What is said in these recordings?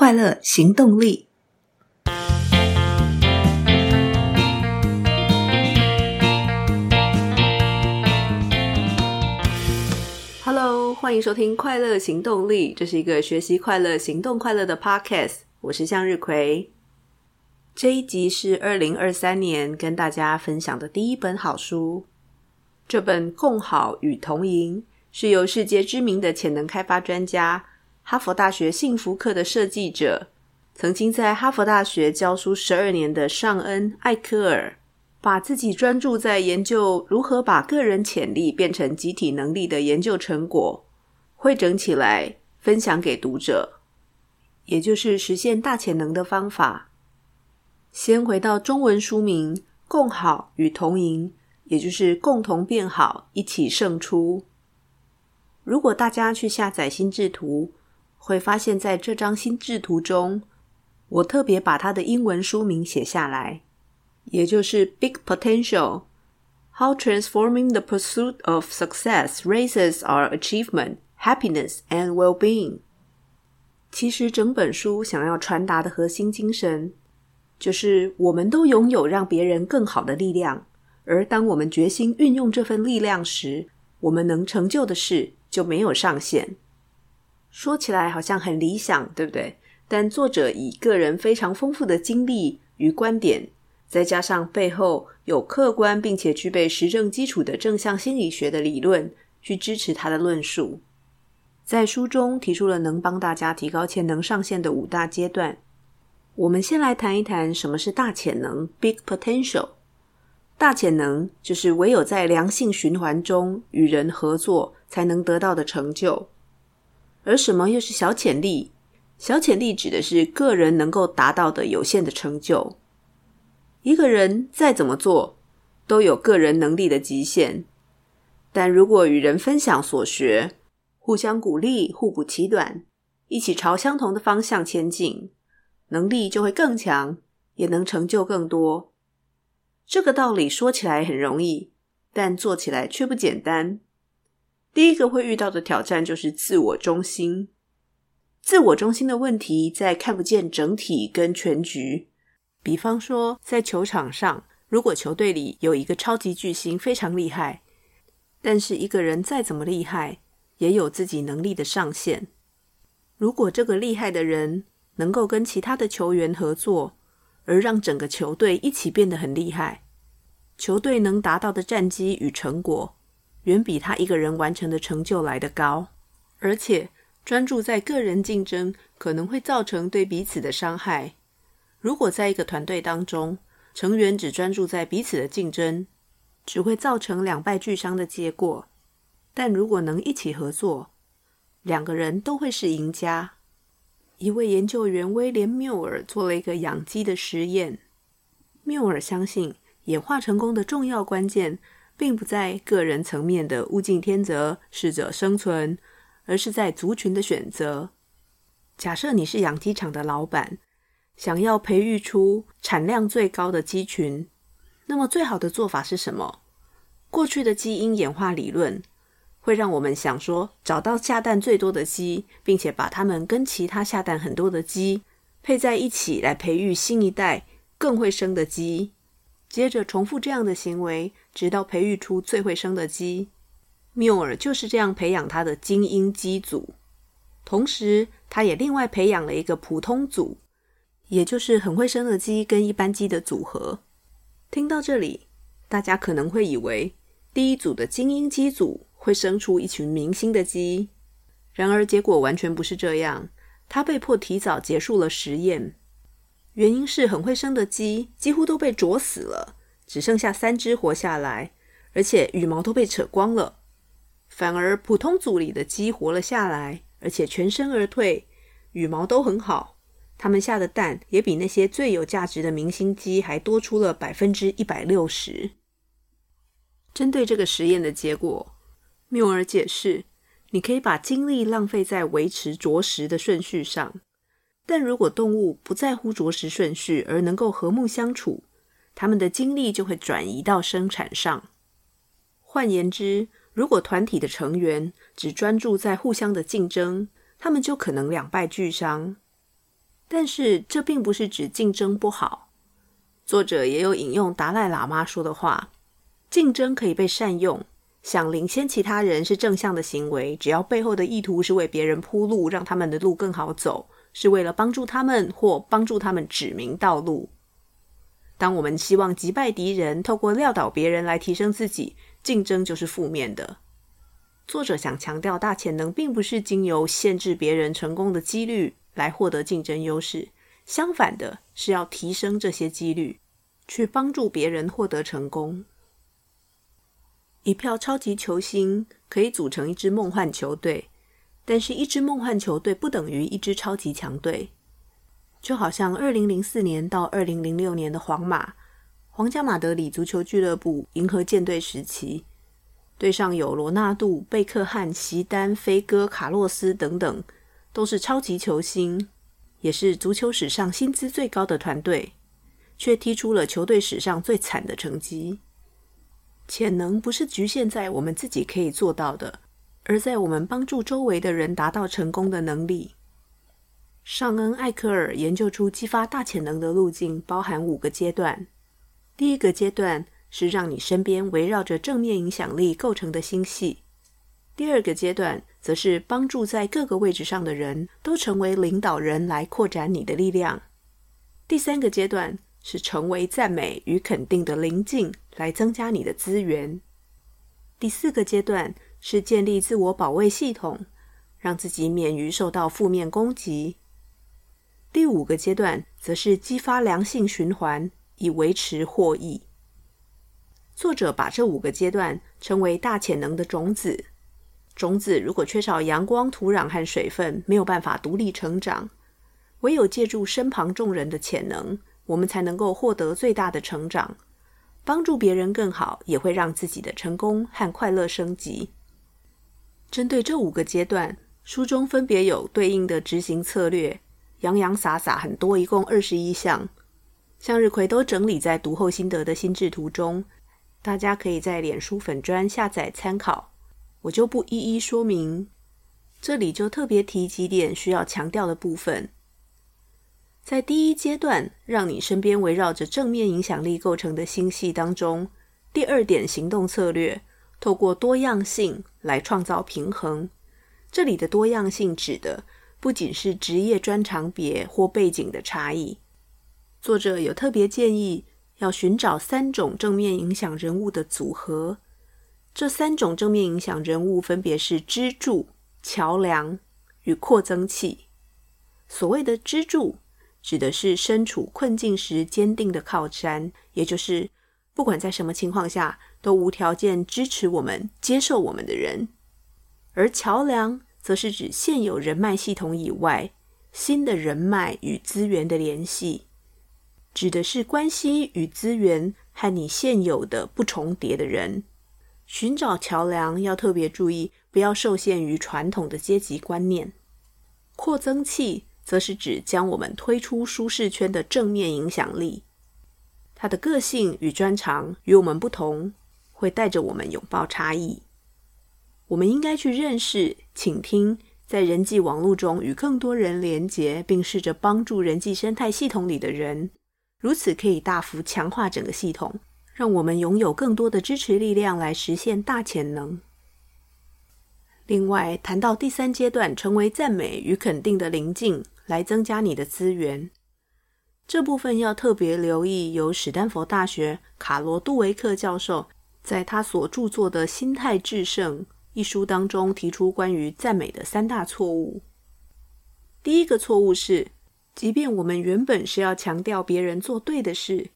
快乐行动力。Hello，欢迎收听《快乐行动力》，这是一个学习快乐、行动快乐的 Podcast。我是向日葵。这一集是二零二三年跟大家分享的第一本好书。这本《共好与同赢》是由世界知名的潜能开发专家。哈佛大学幸福课的设计者，曾经在哈佛大学教书十二年的尚恩·艾科尔，把自己专注在研究如何把个人潜力变成集体能力的研究成果，汇整起来分享给读者，也就是实现大潜能的方法。先回到中文书名《共好与同赢》，也就是共同变好，一起胜出。如果大家去下载心智图，会发现，在这张心智图中，我特别把它的英文书名写下来，也就是《Big Potential: How Transforming the Pursuit of Success Raises Our Achievement, Happiness, and Well-being》。其实，整本书想要传达的核心精神，就是我们都拥有让别人更好的力量，而当我们决心运用这份力量时，我们能成就的事就没有上限。说起来好像很理想，对不对？但作者以个人非常丰富的经历与观点，再加上背后有客观并且具备实证基础的正向心理学的理论，去支持他的论述。在书中提出了能帮大家提高潜能上限的五大阶段。我们先来谈一谈什么是大潜能 （Big Potential）。大潜能就是唯有在良性循环中与人合作，才能得到的成就。而什么又是小潜力？小潜力指的是个人能够达到的有限的成就。一个人再怎么做，都有个人能力的极限。但如果与人分享所学，互相鼓励，互补其短，一起朝相同的方向前进，能力就会更强，也能成就更多。这个道理说起来很容易，但做起来却不简单。第一个会遇到的挑战就是自我中心。自我中心的问题在看不见整体跟全局。比方说，在球场上，如果球队里有一个超级巨星非常厉害，但是一个人再怎么厉害，也有自己能力的上限。如果这个厉害的人能够跟其他的球员合作，而让整个球队一起变得很厉害，球队能达到的战绩与成果，远比他一个人完成的成就来得高，而且专注在个人竞争可能会造成对彼此的伤害。如果在一个团队当中，成员只专注在彼此的竞争，只会造成两败俱伤的结果。但如果能一起合作，两个人都会是赢家。一位研究员威廉·缪尔做了一个养鸡的实验。缪尔相信，演化成功的重要关键，并不在个人层面的物竞天择、适者生存，而是在族群的选择。假设你是养鸡场的老板，想要培育出产量最高的鸡群，那么最好的做法是什么？过去的基因演化理论会让我们想说，找到下蛋最多的鸡，并且把它们跟其他下蛋很多的鸡配在一起，来培育新一代更会生的鸡。接着重复这样的行为，直到培育出最会生的鸡。缪尔就是这样培养他的精英鸡组，同时他也另外培养了一个普通组，也就是很会生的鸡跟一般鸡的组合。听到这里，大家可能会以为第一组的精英鸡组会生出一群明星的鸡，然而结果完全不是这样，他被迫提早结束了实验。原因是很会生的鸡几乎都被啄死了，只剩下三只活下来，而且羽毛都被扯光了。反而普通组里的鸡活了下来，而且全身而退，羽毛都很好。它们下的蛋也比那些最有价值的明星鸡还多出了百分之一百六十。针对这个实验的结果，缪尔解释：你可以把精力浪费在维持啄食的顺序上。但如果动物不在乎啄食顺序，而能够和睦相处，他们的精力就会转移到生产上。换言之，如果团体的成员只专注在互相的竞争，他们就可能两败俱伤。但是这并不是指竞争不好。作者也有引用达赖喇嘛说的话：“竞争可以被善用，想领先其他人是正向的行为，只要背后的意图是为别人铺路，让他们的路更好走，是为了帮助他们或帮助他们指明道路。当我们希望击败敌人，透过撂倒别人来提升自己，竞争就是负面的。”作者想强调，大潜能并不是经由限制别人成功的几率来获得竞争优势。相反的是要提升这些几率，去帮助别人获得成功。一票超级球星可以组成一支梦幻球队，但是一支梦幻球队不等于一支超级强队。就好像二零零四年到二零零六年的皇马、皇家马德里足球俱乐部银河舰队时期，队上有罗纳度、贝克汉、席丹、飞哥、卡洛斯等等，都是超级球星。也是足球史上薪资最高的团队，却踢出了球队史上最惨的成绩。潜能不是局限在我们自己可以做到的，而在我们帮助周围的人达到成功的能力。尚恩·艾克尔研究出激发大潜能的路径，包含五个阶段。第一个阶段是让你身边围绕着正面影响力构成的星系。第二个阶段，则是帮助在各个位置上的人都成为领导人，来扩展你的力量。第三个阶段是成为赞美与肯定的邻近，来增加你的资源。第四个阶段是建立自我保卫系统，让自己免于受到负面攻击。第五个阶段则是激发良性循环，以维持获益。作者把这五个阶段称为大潜能的种子。种子如果缺少阳光、土壤和水分，没有办法独立成长。唯有借助身旁众人的潜能，我们才能够获得最大的成长。帮助别人更好，也会让自己的成功和快乐升级。针对这五个阶段，书中分别有对应的执行策略，洋洋洒洒很多，一共二十一项。向日葵都整理在读后心得的心智图中，大家可以在脸书粉专下载参考。我就不一一说明，这里就特别提几点需要强调的部分。在第一阶段，让你身边围绕着正面影响力构成的星系当中，第二点行动策略，透过多样性来创造平衡。这里的多样性指的不仅是职业专长别或背景的差异。作者有特别建议，要寻找三种正面影响人物的组合。这三种正面影响人物分别是支柱、桥梁与扩增器。所谓的支柱，指的是身处困境时坚定的靠山，也就是不管在什么情况下都无条件支持我们、接受我们的人。而桥梁，则是指现有人脉系统以外新的人脉与资源的联系，指的是关系与资源和你现有的不重叠的人。寻找桥梁要特别注意，不要受限于传统的阶级观念。扩增器则是指将我们推出舒适圈的正面影响力。他的个性与专长与我们不同，会带着我们拥抱差异。我们应该去认识、倾听，在人际网络中与更多人连结，并试着帮助人际生态系统里的人，如此可以大幅强化整个系统。让我们拥有更多的支持力量来实现大潜能。另外，谈到第三阶段，成为赞美与肯定的邻近，来增加你的资源。这部分要特别留意，由史丹佛大学卡罗杜维克教授在他所著作的《心态致胜》一书当中提出关于赞美的三大错误。第一个错误是，即便我们原本是要强调别人做对的事。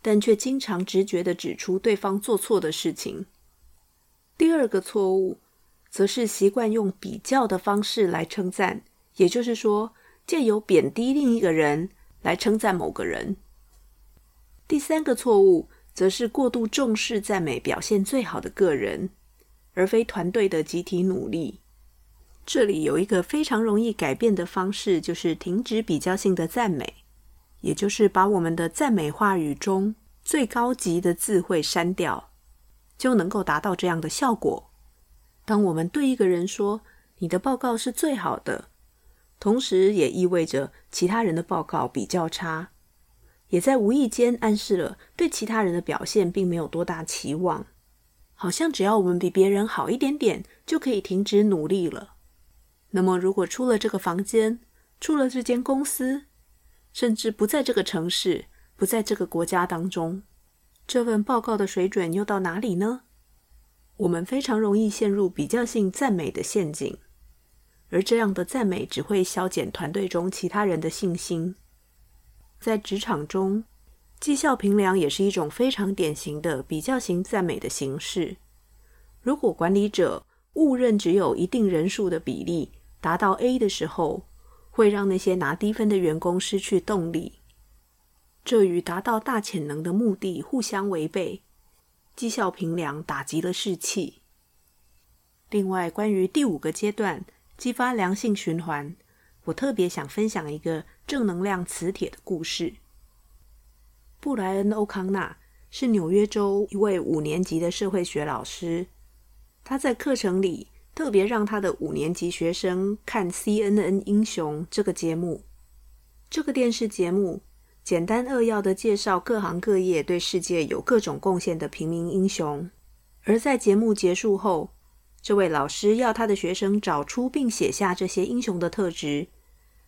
但却经常直觉地指出对方做错的事情。第二个错误，则是习惯用比较的方式来称赞，也就是说，借由贬低另一个人来称赞某个人。第三个错误，则是过度重视赞美表现最好的个人，而非团队的集体努力。这里有一个非常容易改变的方式，就是停止比较性的赞美。也就是把我们的赞美话语中最高级的字汇删掉，就能够达到这样的效果。当我们对一个人说“你的报告是最好的”，同时也意味着其他人的报告比较差，也在无意间暗示了对其他人的表现并没有多大期望，好像只要我们比别人好一点点，就可以停止努力了。那么，如果出了这个房间，出了这间公司，甚至不在这个城市，不在这个国家当中，这份报告的水准又到哪里呢？我们非常容易陷入比较性赞美的陷阱，而这样的赞美只会消减团队中其他人的信心。在职场中，绩效评量也是一种非常典型的比较型赞美的形式。如果管理者误认只有一定人数的比例达到 A 的时候，会让那些拿低分的员工失去动力，这与达到大潜能的目的互相违背。绩效评量打击了士气。另外，关于第五个阶段激发良性循环，我特别想分享一个正能量磁铁的故事。布莱恩·欧康纳是纽约州一位五年级的社会学老师，他在课程里特别让他的五年级学生看《CNN 英雄》这个节目。这个电视节目，简单扼要地介绍各行各业对世界有各种贡献的平民英雄，而在节目结束后，这位老师要他的学生找出并写下这些英雄的特质，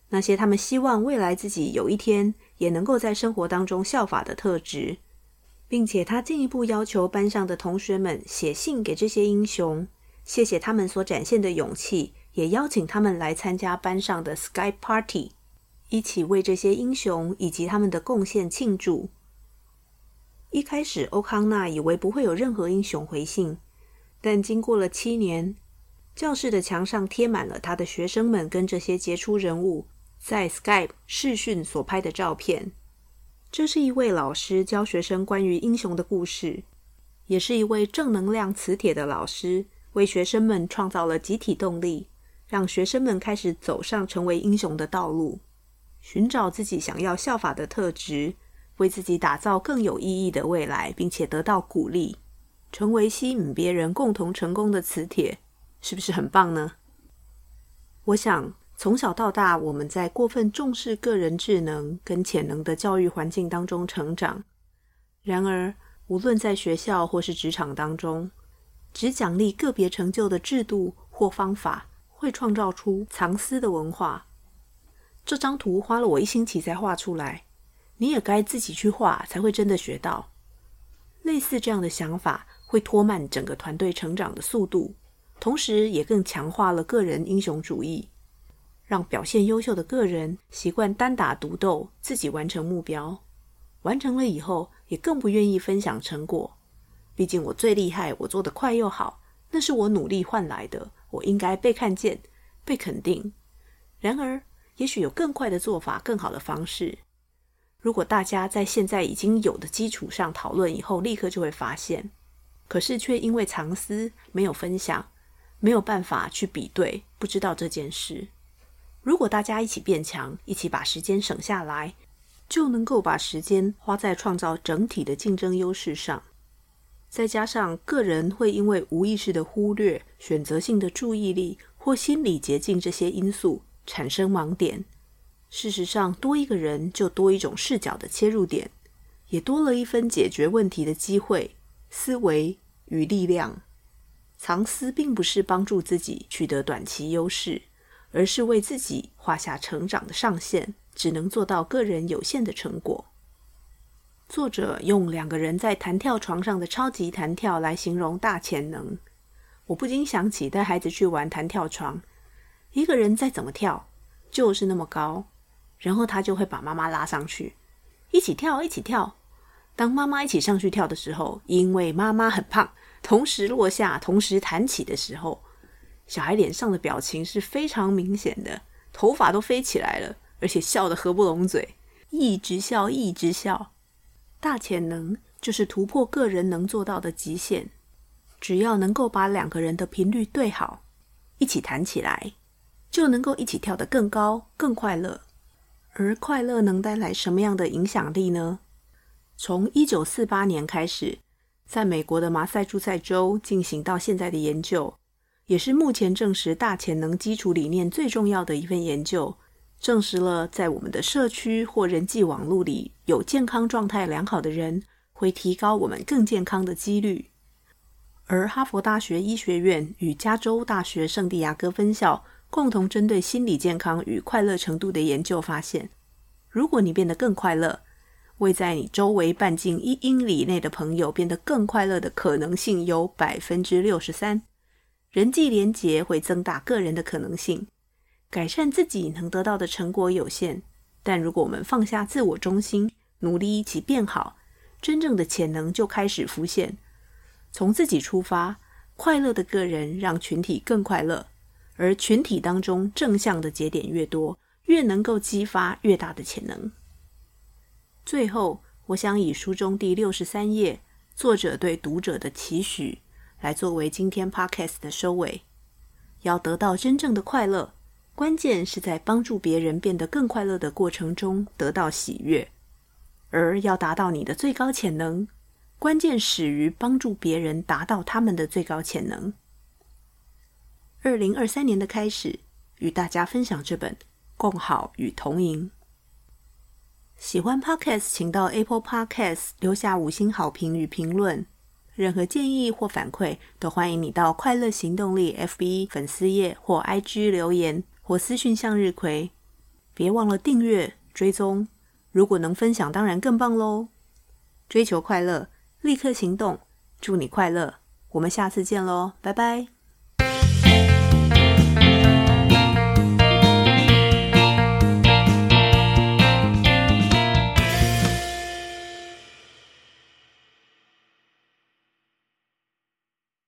那些他们希望未来自己有一天也能够在生活当中效法的特质，并且他进一步要求班上的同学们写信给这些英雄，谢谢他们所展现的勇气，也邀请他们来参加班上的 Skype Party。一起为这些英雄以及他们的贡献庆祝。一开始，欧康纳以为不会有任何英雄回信，但经过了七年，教室的墙上贴满了他的学生们跟这些杰出人物在 Skype 视讯所拍的照片。这是一位老师教学生关于英雄的故事，也是一位正能量磁铁的老师，为学生们创造了集体动力，让学生们开始走上成为英雄的道路。寻找自己想要效法的特质，为自己打造更有意义的未来，并且得到鼓励，成为吸引别人共同成功的磁铁，是不是很棒呢？我想，从小到大，我们在过分重视个人智能跟潜能的教育环境当中成长。然而，无论在学校或是职场当中，只奖励个别成就的制度或方法，会创造出藏私的文化。这张图花了我一星期才画出来，你也该自己去画，才会真的学到。类似这样的想法会拖慢整个团队成长的速度，同时也更强化了个人英雄主义，让表现优秀的个人习惯单打独斗，自己完成目标。完成了以后，也更不愿意分享成果。毕竟我最厉害，我做得快又好，那是我努力换来的，我应该被看见、被肯定。然而，也许有更快的做法，更好的方式。如果大家在现在已经有的基础上讨论以后，立刻就会发现，可是却因为藏私，没有分享，没有办法去比对，不知道这件事。如果大家一起变强，一起把时间省下来，就能够把时间花在创造整体的竞争优势上。再加上个人会因为无意识的忽略、选择性的注意力或心理捷径这些因素。产生盲点。事实上，多一个人就多一种视角的切入点，也多了一分解决问题的机会、思维与力量。藏私并不是帮助自己取得短期优势，而是为自己画下成长的上限，只能做到个人有限的成果。作者用两个人在弹跳床上的超级弹跳来形容大潜能，我不禁想起带孩子去玩弹跳床。一个人再怎么跳，就是那么高，然后他就会把妈妈拉上去，一起跳，一起跳。当妈妈一起上去跳的时候，因为妈妈很胖，同时落下，同时弹起的时候，小孩脸上的表情是非常明显的，头发都飞起来了，而且笑得合不拢嘴，一直笑，一直笑。大潜能就是突破个人能做到的极限，只要能够把两个人的频率对好，一起弹起来。就能够一起跳得更高、更快乐。而快乐能带来什么样的影响力呢？从一九四八年开始，在美国的马赛诸塞州进行到现在的研究，也是目前证实大潜能基础理念最重要的一份研究，证实了在我们的社区或人际网络里有健康状态良好的人，会提高我们更健康的几率。而哈佛大学医学院与加州大学圣地亚哥分校共同针对心理健康与快乐程度的研究发现，如果你变得更快乐，为在你周围半径一英里内的朋友变得更快乐的可能性有百分之六十三。人际连结会增大个人的可能性，改善自己能得到的成果有限，但如果我们放下自我中心，努力一起变好，真正的潜能就开始浮现。从自己出发，快乐的个人让群体更快乐，而群体当中正向的节点越多，越能够激发越大的潜能。最后，我想以书中第六十三页作者对读者的期许，来作为今天 Podcast 的收尾。要得到真正的快乐，关键是在帮助别人变得更快乐的过程中得到喜悦，而要达到你的最高潜能。关键始于帮助别人达到他们的最高潜能。二零二三年的开始，与大家分享这本《共好与同赢》。喜欢 Podcast，请到 Apple Podcast 留下五星好评与评论。任何建议或反馈，都欢迎你到快乐行动力 FB 粉丝页或 IG 留言或私讯向日葵。别忘了订阅追踪，如果能分享，当然更棒喽！追求快乐。立刻行动，祝你快乐！我们下次见喽，拜拜。